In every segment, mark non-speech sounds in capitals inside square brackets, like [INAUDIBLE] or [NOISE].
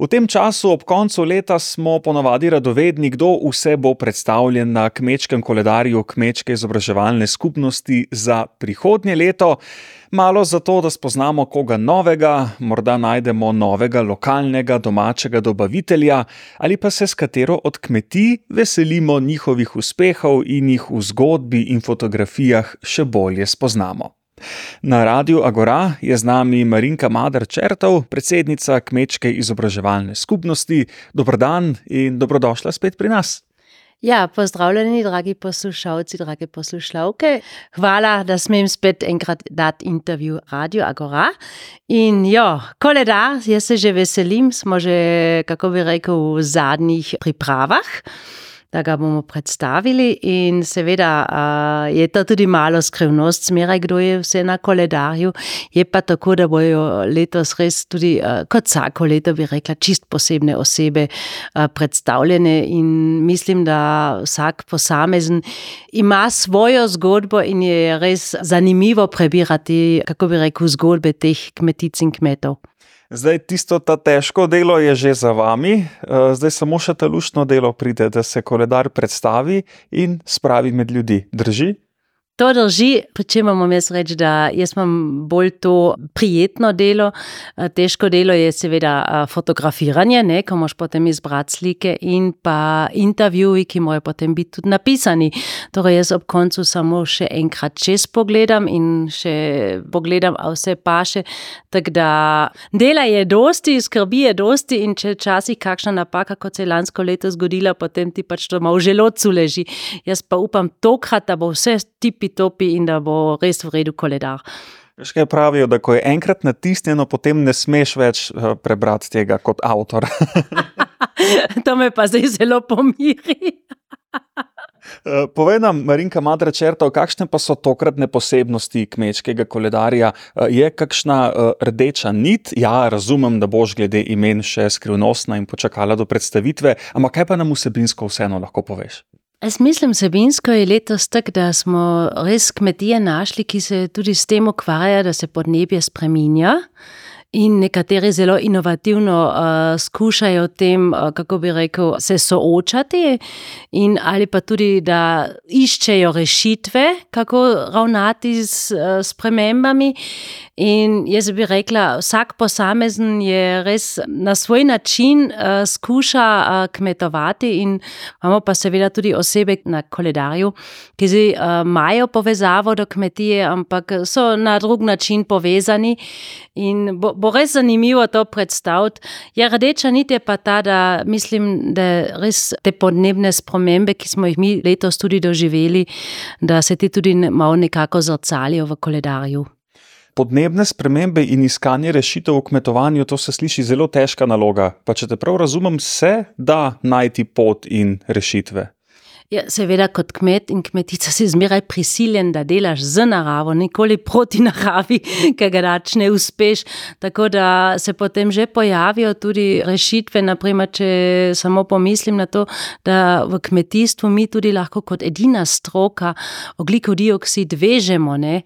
V tem času, ob koncu leta, smo ponavadi radovedni, kdo vse bo predstavljen na kmečkem koledarju kmečke izobraževalne skupnosti za prihodnje leto. Malo zato, da spoznamo koga novega, morda najdemo novega lokalnega domačega dobavitelja ali pa se s katero od kmetij veselimo njihovih uspehov in jih v zgodbi in fotografijah še bolje spoznamo. Na radiju Agora je z nami Marinka Madar Črtov, predsednica Kmečke izobraževalne skupnosti. Dobrodan in dobrodošla spet pri nas. Ja, pozdravljeni, dragi poslušalci, drage poslušalke. Hvala, da smem spet enkrat dati intervju Radio Agora. In jo, koledar, jaz se že veselim, smo že, kako bi rekel, v zadnjih pripravah da ga bomo predstavili. In seveda uh, je to tudi malo skrivnost, zmeraj kdo je vse na koledarju. Je pa tako, da bojo letos res tudi, uh, kot vsako leto, bi rekla, čist posebne osebe uh, predstavljene. In mislim, da vsak posamezen ima svojo zgodbo in je res zanimivo prebirati, kako bi rekel, zgodbe teh kmetic in kmetov. Zdaj, tisto ta težko delo je že za vami, eh, zdaj samo še ta luštno delo pride, da se koledar predstavi in spravi med ljudi. Drži? To drži, pri čemer imam jaz reči, da jaz imam bolj to prijetno delo. Težko delo je seveda fotografiranje, ne, ko moš potem izbrati slike in pa intervjuji, ki morajo potem biti tudi napisani. Torej, jaz ob koncu samo še enkrat čez pogledam in še pogledam, a vse paše. Tako da dela je dosti, skrbi je dosti in če včasih kakšna napaka, kot se je lansko leto zgodila, potem ti pač to malo v želodcu leži. Jaz pa upam tokrat, da bo vse tipi topi in da bo res v redu koledar. Kaj pravijo, da ko je enkrat natisnjeno, potem ne smeš več eh, prebrati tega kot avtor. [LAUGHS] to me pa zdaj zelo pomiri. [LAUGHS] Eh, povej nam, Marinka Madra Črtov, kakšne pa so tokratne posebnosti kmečkega koledarja? Eh, je kakšna rdeča nit? Ja, razumem, da boš glede imen še skrivnostna in počakala do predstavitve, ampak kaj pa nam vsebinsko vseeno lahko poveš? Jaz mislim, sebinsko je letos tako, da smo res kmetije našli, ki se tudi s tem ukvarjajo, da se podnebje spremenja. In nekateri zelo inovativno uh, skušajo tem, uh, kako bi rekel, se soočati, in ali pa tudi, da iščejo rešitve, kako ravnati s uh, premembami. In jaz bi rekla, vsak posamezen je res na svoj način uh, skuša uh, kmetovati, in imamo pa seveda tudi osebe na koledarju, ki zdaj uh, imajo povezavo do kmetije, ampak so na drug način povezani. In bo, bo res zanimivo to predstaviti. Ja, rdeča nit je pa ta, da mislim, da res te podnebne spremembe, ki smo jih mi letos tudi doživeli, da se ti tudi malo nekako zrcalijo v koledarju. Podnebne spremembe in iskanje rešitev v kmetovanju, to se sliši zelo težka naloga. Pa če te prav razumem, se da najti pot in rešitve. Ja, seveda, kot kmet in kmetica si zmeraj prisiljen, da delaš z naravo, nikoli proti [LAUGHS] naravi, ki ga dač ne uspeš. Tako da se potem že pojavijo tudi rešitve. Naprimer, če samo pomislim na to, da v kmetijstvu mi tudi lahko kot edina stroka oglikov dioksid vežemo. Ne?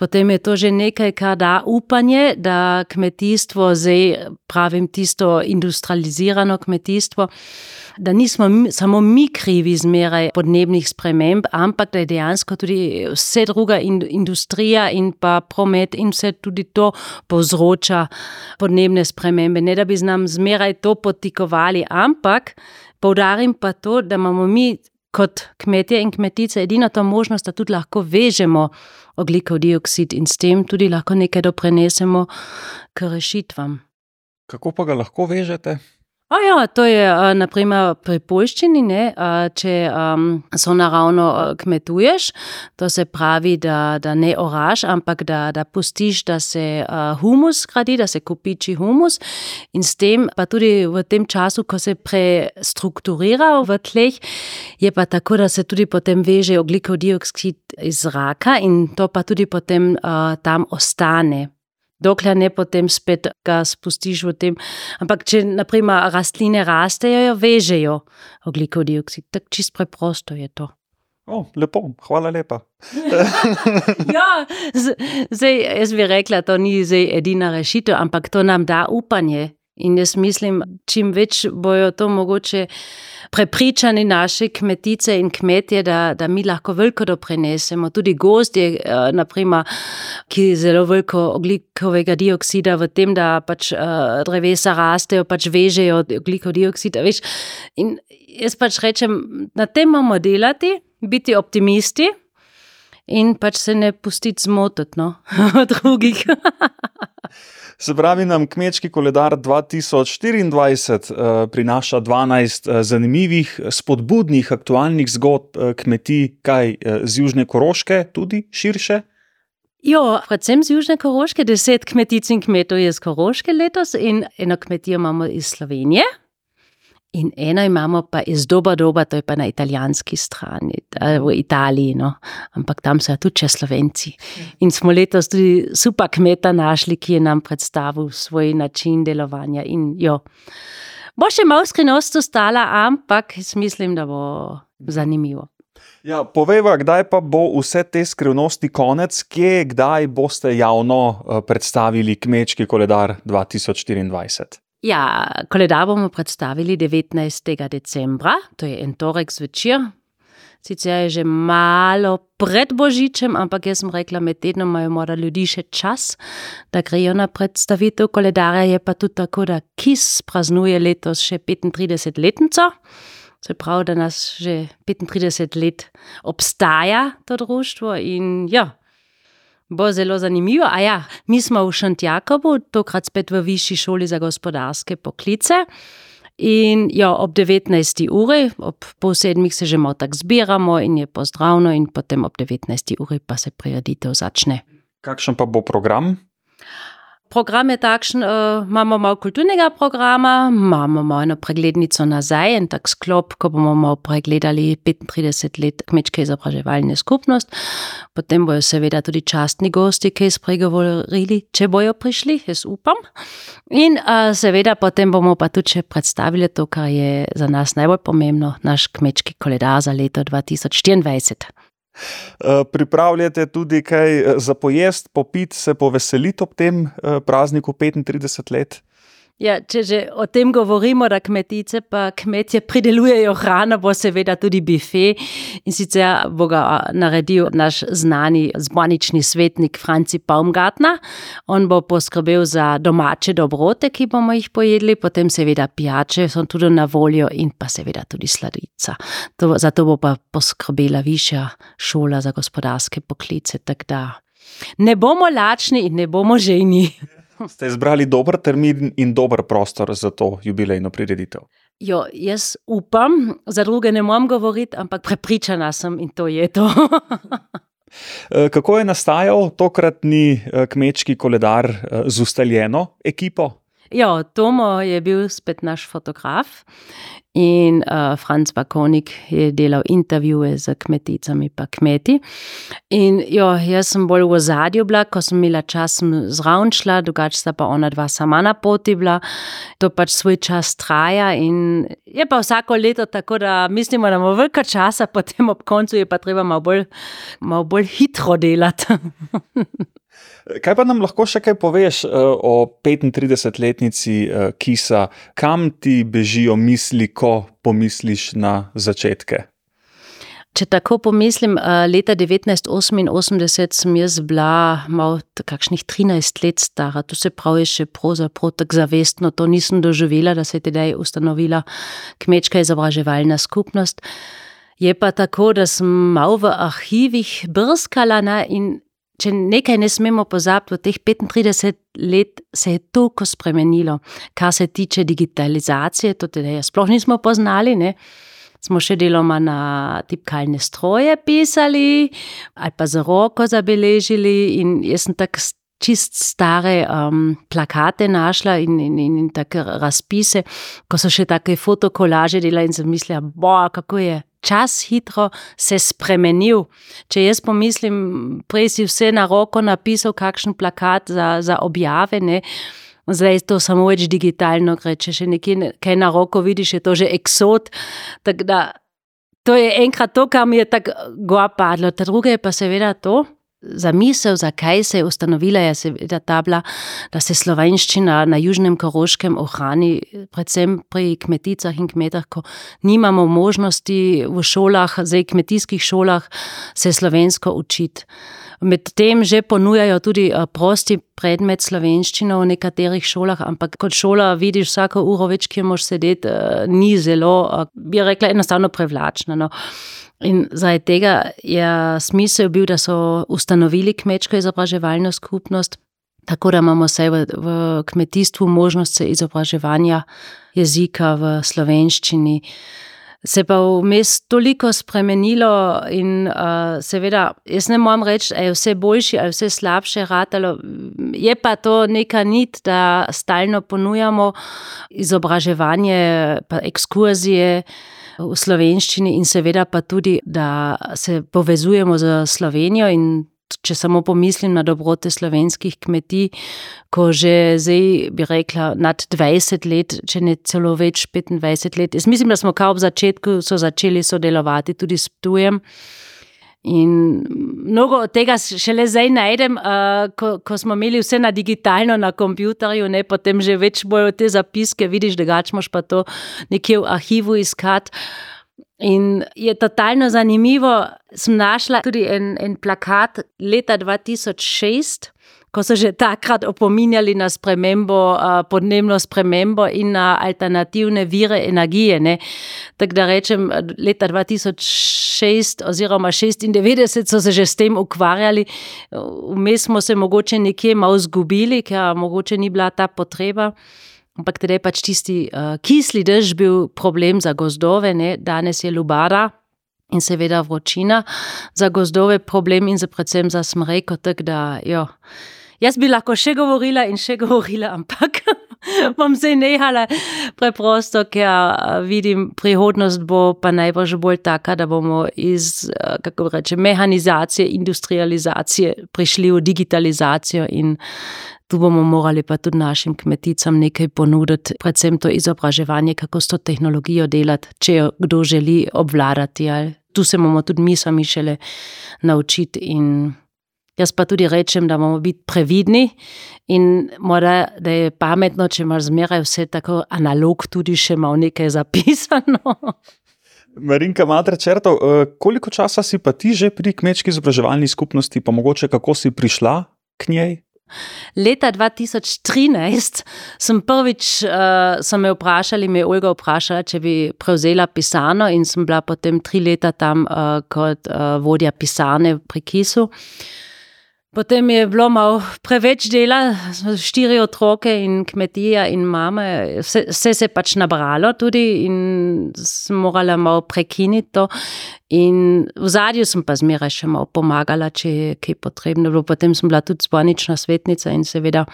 Potem je to že nekaj, kar da upanje, da kmetijstvo, zdaj pravim tisto industrializirano kmetijstvo, da nismo samo mi krivi zmeraj podnebnih sprememb, ampak da je dejansko tudi vse druga industrija in pa promet in vse tudi to povzroča podnebne spremembe. Ne da bi z nam zmeraj to potikovali, ampak poudarim pa to, da imamo mi kot kmetje in kmetice edino to možnost, da tudi lahko vežemo oglikov dioksid in s tem tudi lahko nekaj doprinesemo k rešitvam. Kako pa ga lahko vežete? A ja, to je naprimer pri poljščini, ne, če um, so naravno kmetuješ, to se pravi, da, da ne oraš, ampak da, da pustiš, da se uh, humus gradi, da se kupiči humus. In s tem pa tudi v tem času, ko se prestrukturira v tleh, je pa tako, da se tudi potem veže oglikov dioksid iz zraka in to pa tudi potem uh, tam ostane dokler ne potem spet ga spustiš v tem. Ampak, če naprimer rastline rastejo, vežejo oglikov dioksid, tako čist preprosto je to. O, lepo, hvala lepa. [LAUGHS] ja, zdaj, jaz bi rekla, da to ni zdaj edina rešitev, ampak to nam da upanje, In jaz mislim, čim več bojo to mogoče prepričani naše kmetice in kmetje, da, da mi lahko veliko doprinesemo. Tudi gost je, eh, naprimer, ki zelo veliko oglikovega dioksida v tem, da pač uh, drevesa rastejo, pač vežejo oglikov dioksida. Veš? In jaz pač rečem, na tem moramo delati, biti optimisti. In pač se ne pustiti zmotiti no, [LAUGHS] od drugih. [LAUGHS] Se pravi, nam kmečki koledar 2024 uh, prinaša 12 uh, zanimivih, spodbudnih, aktualnih zgodb uh, kmetij, kaj uh, z Južne Koroške, tudi širše. Jo, predvsem z Južne Koroške, deset kmetic in kmetov je z Koroške letos in eno kmetijo imamo iz Slovenije. In eno imamo pa iz doba doba, to je pa na italijanski strani, v Italiji, no. ampak tam so tudi Slovenci. In smo letos tudi super kmeta našli, ki je nam predstavil svoj način delovanja. In jo, bo še malo skrivnost ostala, ampak mislim, da bo zanimivo. Ja, povejva, kdaj pa bo vse te skrivnosti konec, kje, kdaj boste javno eh, predstavili kmečki koledar 2024? Ja, koledar bomo predstavili 19. decembra, to je en torek zvečer. Sicer je že malo pred Božičem, ampak jaz sem rekla, med tednom imajo mora ljudi še čas, da grejo na predstavitev koledarja. Je pa tudi tako, da KIS praznuje letos še 35-letnico. Se pravi, da nas že 35 let obstaja to društvo in ja, Bo zelo zanimivo. A ja, mi smo v Šantjakobu, tokrat spet v Višji šoli za gospodarske poklice. In jo, ob 19. uri, ob pol sedmih se že malo tako zbiramo in je pozdravno, in potem ob 19. uri pa se prireditev začne. Kakšen pa bo program? Program je takšen, uh, imamo malo kulturnega programa, imamo malo eno preglednico nazaj, en tak sklop, ko bomo malo pregledali 35 let kmečke izobraževalne skupnosti. Potem bojo seveda tudi častni gosti, ki so spregovorili, če bojo prišli, jaz upam. In uh, seveda potem bomo pa tudi še predstavili to, kar je za nas najbolj pomembno, naš kmečki koledar za leto 2024. Eh, pripravljate tudi kaj eh, za pojest, popit, se poveseliti ob tem eh, prazniku 35 let? Ja, če že o tem govorimo, da kmetice pa kmetje pridelujejo hrano, bo seveda tudi bife in sicer bo ga naredil naš znani zbanični svetnik Franci Baumgartner. On bo poskrbel za domače dobrote, ki bomo jih pojedli, potem seveda pijače so tudi na voljo in pa seveda tudi sladica. To, zato bo pa poskrbela višja šola za gospodarske poklice, tako da ne bomo lačni in ne bomo ženi. Ste izbrali dober termin in dober prostor za to jubilejno prireditev? Jo, jaz upam, za druge ne morem govoriti, ampak prepričana sem in to je to. [LAUGHS] Eh, kako je nastajal tokratni eh, kmečki koledar eh, z ustaljeno ekipo? Ja, Tomo je bil spet naš fotograf in uh, Franz Bakonik je delal intervjuje z kmeticami in kmeti. In jo, jaz sem bolj v ozadju bila, ko sem imela čas zraven šla, drugače sta pa ona dva sama na poti bila. To pač svoj čas traja in je pa vsako leto tako, da mislimo, da imamo veliko časa, [LAUGHS] potem ob koncu je pa treba malo bolj, malo bolj hitro delati. [LAUGHS] Kaj pa nam lahko še kaj poveš uh, o 35-letnici uh, Kisa, kam ti bežijo misli, ko pomisliš na začetke? Če tako pomislim, uh, leta 1988 sem jaz bila malo kakšnih 13 let stara, to se pravi še pravzaprav tako zavestno, to nisem doživela, da se je tedaj ustanovila kmečka izobraževalna skupnost. Je pa tako, da sem malo v arhivih brskala na in če nekaj ne smemo pozabiti, v teh 35 let se je toliko spremenilo, kar se tiče digitalizacije, to tudi sploh nismo poznali. Ne? Smo še deloma na tipkalne stroje pisali, ali pa za roko zabeležili. Jaz sem tako čist stare um, plakate našla in, in, in, in tako razpise, ko so še take fotokolaže delali in sem mislila, boja, kako je čas hitro se spremenil. Če jaz pomislim, prej si vse na roko napisal, kakšen plakat za, za objave. Ne? Zdaj je to samo več digitalno, gre. če še nekaj kaj na roko vidiš, je to že eksot. Da, to je enkrat to, kar mi je tako goa padlo. Ta druga je pa seveda to, zamisel, zakaj se je ustanovila, je seveda ta bila, da se slovenščina na Južnem Koroškem ohrani, predvsem pri kmeticah in kmetah, ko nimamo možnosti v šolah, zdaj kmetijskih šolah, se slovensko učiti. Medtem že ponujajo tudi eh, prosti predmet slovenščino v nekaterih šolah, ampak kot šola vidiš vsako uro več, ki moraš sedeti, eh, ni zelo, eh, bi rekla, enostavno privlačna. No. In zaradi tega je smisel bil, da so ustanovili kmečko izobraževalno skupnost, tako da imamo vse v, v kmetijstvu možnost izobraževanja jezika v slovenščini. Se pa vmes toliko spremenilo, in uh, seveda, jaz ne morem reči, da je vse boljše ali vse slabše ratalo. Je pa to neka nit, da stalno ponujamo izobraževanje, pa ekskurzije v slovenščini in seveda pa tudi, da se povezujemo z Slovenijo in če samo pomislim na dobrote slovenskih kmetij, ko že zdaj bi rekla nad 20 let, če ne celo več 25 let. Jaz mislim, da smo kao v začetku so začeli sodelovati tudi s tujem. In mnogo od tega šele zdaj najdem, uh, ko, ko smo imeli vse na digitalno, na kompjuterju, ne potem že več bojo te zapiske, vidiš, da gač moš pa to nekje v arhivu iskati. In je totalno zanimivo, sem našla tudi en, en plakat leta 2006 ko so že takrat opominjali na spremembo, podnebno spremembo in na alternativne vire energije. Tako da rečem, leta 2006 oziroma 96 so se že s tem ukvarjali, vmes smo se mogoče nekje malo zgubili, ker mogoče ni bila ta potreba. Ampak tedaj je pač tisti uh, kisli dež bil problem za gozdove, ne? danes je lubara. In seveda vročina za gozdove, problem in za predvsem za smreko. Tako da, jo. Jaz bi lahko še govorila in še govorila, ampak [LAUGHS] [LAUGHS] bom se nehala preprosto, ker vidim, prihodnost bo pa najbrž bolj taka, da bomo iz, kako reče, mehanizacije, industrializacije prišli v digitalizacijo in tu bomo morali pa tudi našim kmeticam nekaj ponuditi, predvsem to izobraževanje, kako s to tehnologijo delati, če jo kdo želi obvladati. Tu se bomo tudi mi sami šele naučiti in Jaz pa tudi rečem, da moramo biti previdni in mora, da je pametno, če imaš zmeraj vse tako analog, tudi še malo nekaj zapisano. Marinka Madre Črtov, eh, koliko časa si pa ti že pri kmečki izobraževalni skupnosti, pa mogoče kako si prišla k njej? Leta 2013 sem prvič, uh, so me vprašali, me je Olga vprašala, če bi prevzela pisano in sem bila potem tri leta tam uh, kot uh, vodja pisane pri Kisu. Uh, Potem je bilo malo preveč dela, štiri otroke in kmetija in mama, vse, vse se je pač nabralo tudi in sem morala malo prekiniti to. In v zadju sem pa zmeraj še malo pomagala, če je kaj potrebno. Potem sem bila tudi zbornična svetnica in seveda.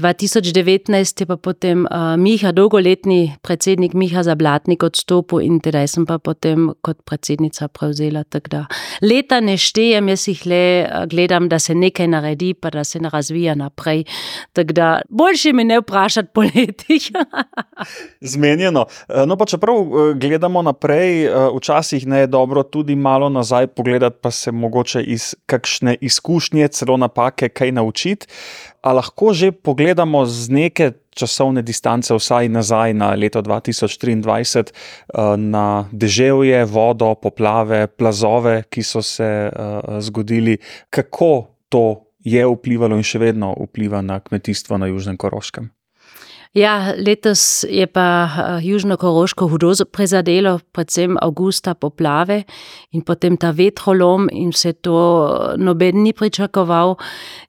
2019 je pa potem uh, Miha, dolgoletni predsednik Miha Zablatnik, odstopil in tedaj sem pa potem kot predsednica prevzela. Leta ne štejem, jaz jih le gledam, da se nekaj naredi, pa da se ne razvija naprej. Da, boljše mi ne vprašati po letih. [LAUGHS] Zmenjeno. No, pa čeprav gledamo naprej, včasih ne je dobro tudi malo nazaj pogledati, pa se mogoče iz kakšne izkušnje, celo napake, kaj naučiti. A lahko že pogledamo z neke časovne distance, vsaj nazaj na leto 2023, eh, na deževje, vodo, poplave, plazove, ki so se eh, zgodili, kako to je vplivalo in še vedno vpliva na kmetijstvo na Južnem Koroškem? Ja, letos je pa uh, Južno Koroško hudo prizadelo, predvsem avgusta poplave in potem ta vetrolom in vse to noben ni pričakoval.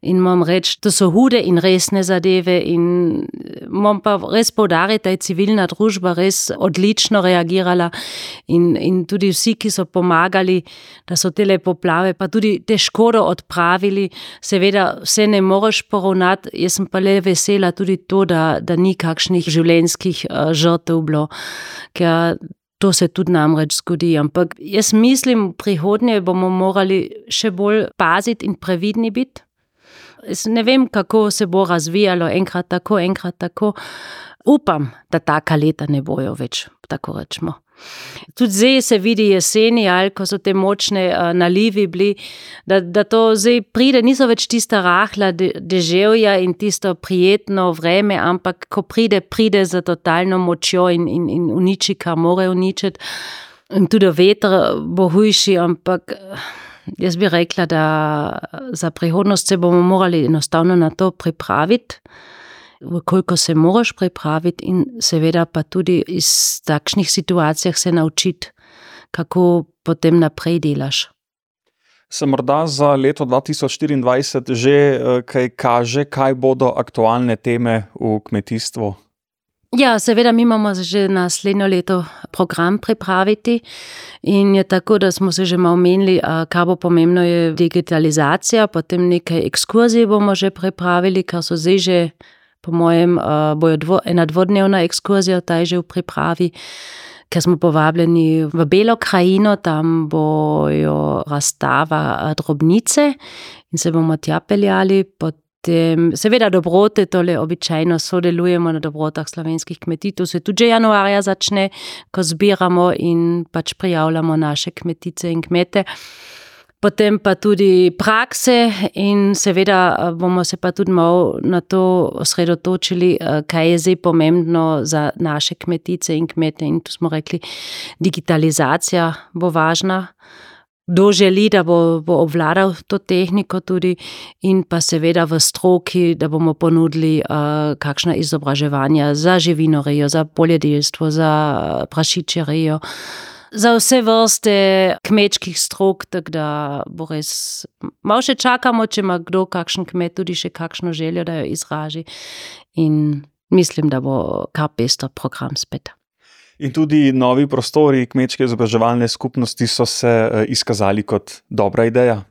In moram reči, to so hude in resne zadeve in moram pa res povdariti, da je civilna družba res odlično reagirala in, in tudi vsi, ki so pomagali, da so te poplave pa tudi te škodo odpravili. Seveda vse ne moreš poravnati, jaz sem pa le vesela tudi to, da, da ni kakšnih življenjskih uh, žrtev bilo, to se tudi namreč zgodi. Ampak jaz mislim, v prihodnje bomo morali še bolj paziti in previdni biti. Jaz ne vem, kako se bo razvijalo, enkrat tako, enkrat tako. Upam, da taka leta ne bojo več, tako rečemo. Tudi zdaj se vidi jeseni, ali ko so te močne uh, nalivi bili, da, da to zdaj pride, niso več tista rahla deževja in tisto prijetno vreme, ampak ko pride, pride za totalno močjo in, in, in uniči, kar more uničiti. In tudi veter bo hujši, ampak jaz bi rekla, da za prihodnost se bomo morali enostavno na to pripraviti koliko se moraš pripraviti, in seveda pa tudi iz takšnih situacij se naučiti, kako potem naprej delaš. Se morda za leto 2024 že eh, kaj kaže, kaj bodo aktualne teme v kmetijstvu? Ja, seveda, mi imamo že naslednjo leto program pripraviti in je tako, da smo se že malo menili, kaj bo pomembno, je digitalizacija, potem nekaj ekskurzij bomo že pripravili, kar so zdaj že po mojem, uh, bojo dvo, ena dvodnevna ekskurzija, ta je že v pripravi, ker smo povabljeni v Belo krajino, tam bojo razstava drobnice in se bomo tja peljali. Potem, seveda, dobrote, tole običajno sodelujemo na dobrotah slovenskih kmetij. To se tudi januarja začne, ko zbiramo in pač prijavljamo naše kmetice in kmete potem pa tudi prakse, in seveda eh, bomo se pa tudi malo na to osredotočili, eh, kaj je zdaj pomembno za naše kmetice in kmete. In tu smo rekli, digitalizacija bo važna. Kdo želi, da bo, bo obvladal to tehniko, tudi, in pa seveda v stroki, da bomo ponudili uh, kakšna izobraževanja za živinorejo, za poljedelstvo, za prašičerejo. Uh, za vse vrste kmečkih strok, tako da bo res. Malo še čakamo, če ima kdo, kakšen kmet, tudi še kakšno željo, da jo izraži. In mislim, da bo kar pester program spet. In tudi novi prostori kmečke izobraževalne skupnosti so se eh, izkazali kot dobra ideja.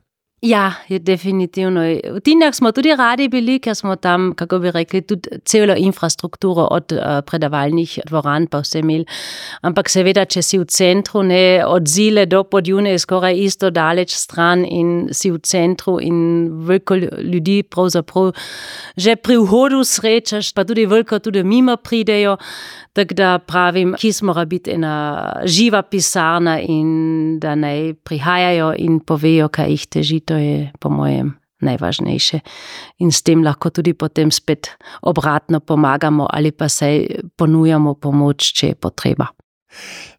Ja, je definitivno. V Tinjah smo tudi radi bili, ker smo tam, kako bi rekli, tudi celo infrastrukturo od uh, predavalnih dvoran pa vse imeli. Ampak seveda, če si v centru, ne od zile do podjune, je skoraj isto daleč stran in si v centru in veliko ljudi pravzaprav že pri vhodu srečaš, pa tudi veliko tudi mimo pridejo. Tako da pravim, kis mora biti ena živa pisarna in da naj prihajajo in povejo, kaj jih teži. To je po mojem najvažnejše. In s tem lahko tudi potem spet obratno pomagamo ali pa se ponujamo pomoč, če je potreba.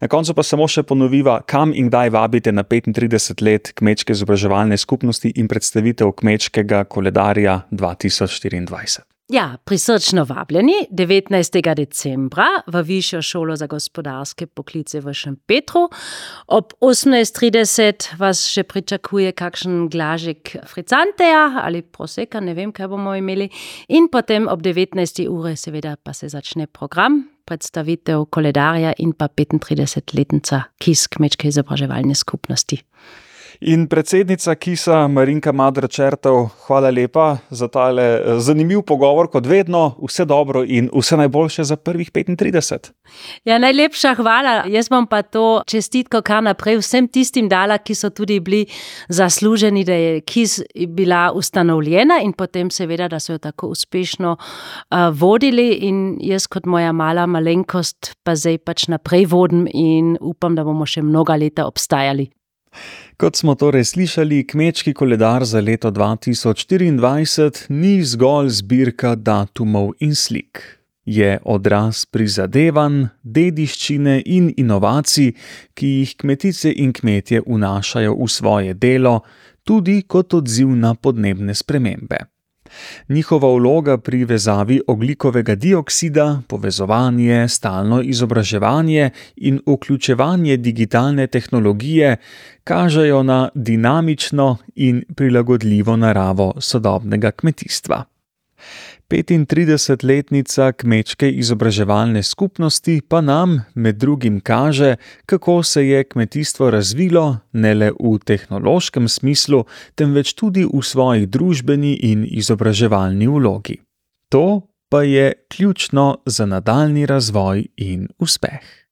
Na koncu pa samo še ponoviva, kam in kdaj vabite na 35 let kmečke izobraževalne skupnosti in predstavitev kmečkega koledarja 2024. Ja, prisrčno vabljeni 19. decembra v Višjo šolo za gospodarske poklice v Šempetru. Ob 18.30 vas še pričakuje kakšen glažek fricanteja ali proseka, ne vem, kaj bomo imeli. In potem ob 19. ure seveda pa se začne program, predstavitev koledarja in pa 35-letnica KIS kmečke izobraževalne skupnosti. In predsednica Kisa, Marinka Madračertov, hvala lepa za tale eh, zanimiv pogovor, kot vedno, vse dobro in vse najboljše za prvih 35. Ja, najlepša hvala. Jaz bom pa to čestitko kar naprej vsem tistim dala, ki so tudi bili zasluženi, da je Kis bila ustanovljena in potem seveda, da so jo tako uspešno uh, vodili. In jaz kot moja mala malenkost pa zdaj pač naprej vodim in upam, da bomo še mnoga leta obstajali. Kot smo torej slišali, kmečki koledar za leto 2024 ni zgolj zbirka datumov in slik. Je odraz prizadevanj, dediščine in inovacij, ki jih kmetice in kmetje vnašajo v svoje delo, tudi kot odziv na podnebne spremembe. Njihova vloga pri vezavi oglikovega dioksida, povezovanje, stalno izobraževanje in vključevanje digitalne tehnologije kažejo na dinamično in prilagodljivo naravo sodobnega kmetijstva. 35-letnica kmečke izobraževalne skupnosti pa nam med drugim kaže, kako se je kmetijstvo razvilo ne le v tehnološkem smislu, temveč tudi v svoji družbeni in izobraževalni vlogi. To pa je ključno za nadaljni razvoj in uspeh.